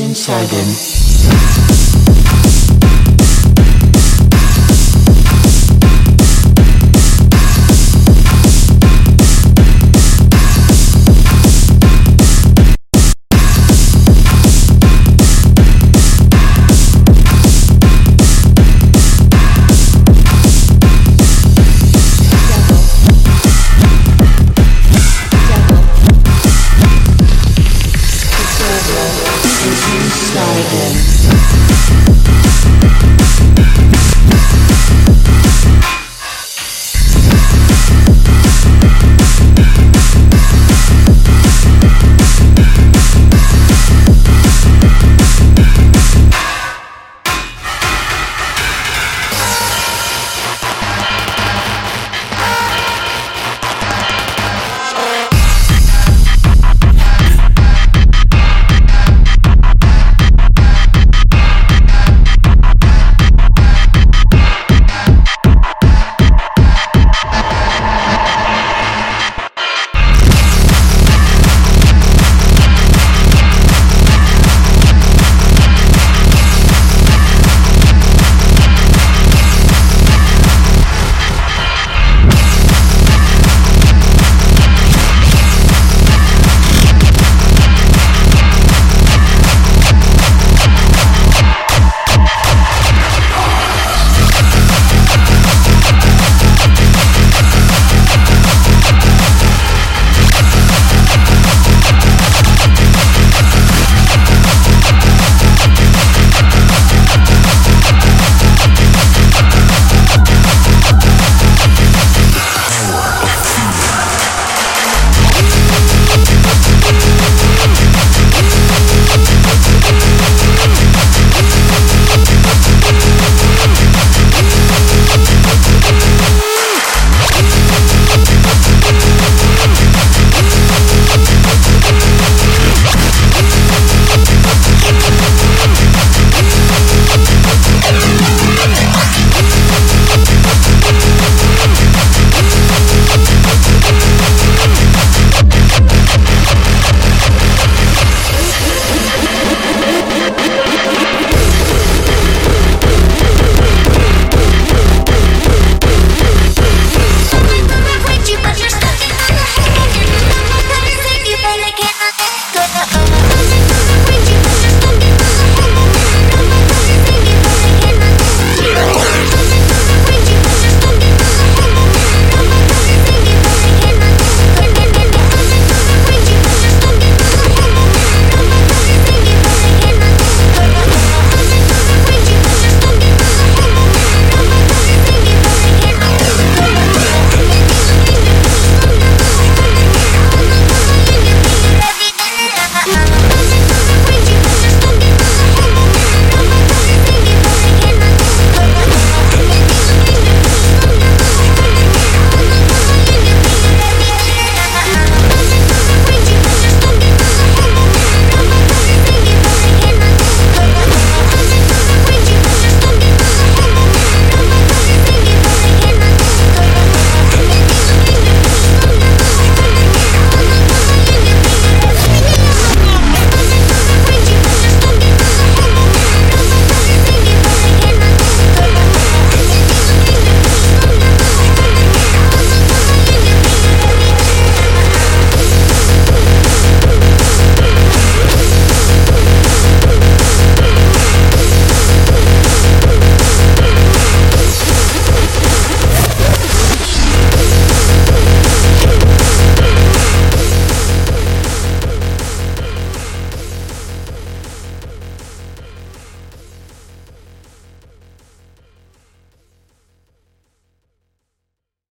is inside him.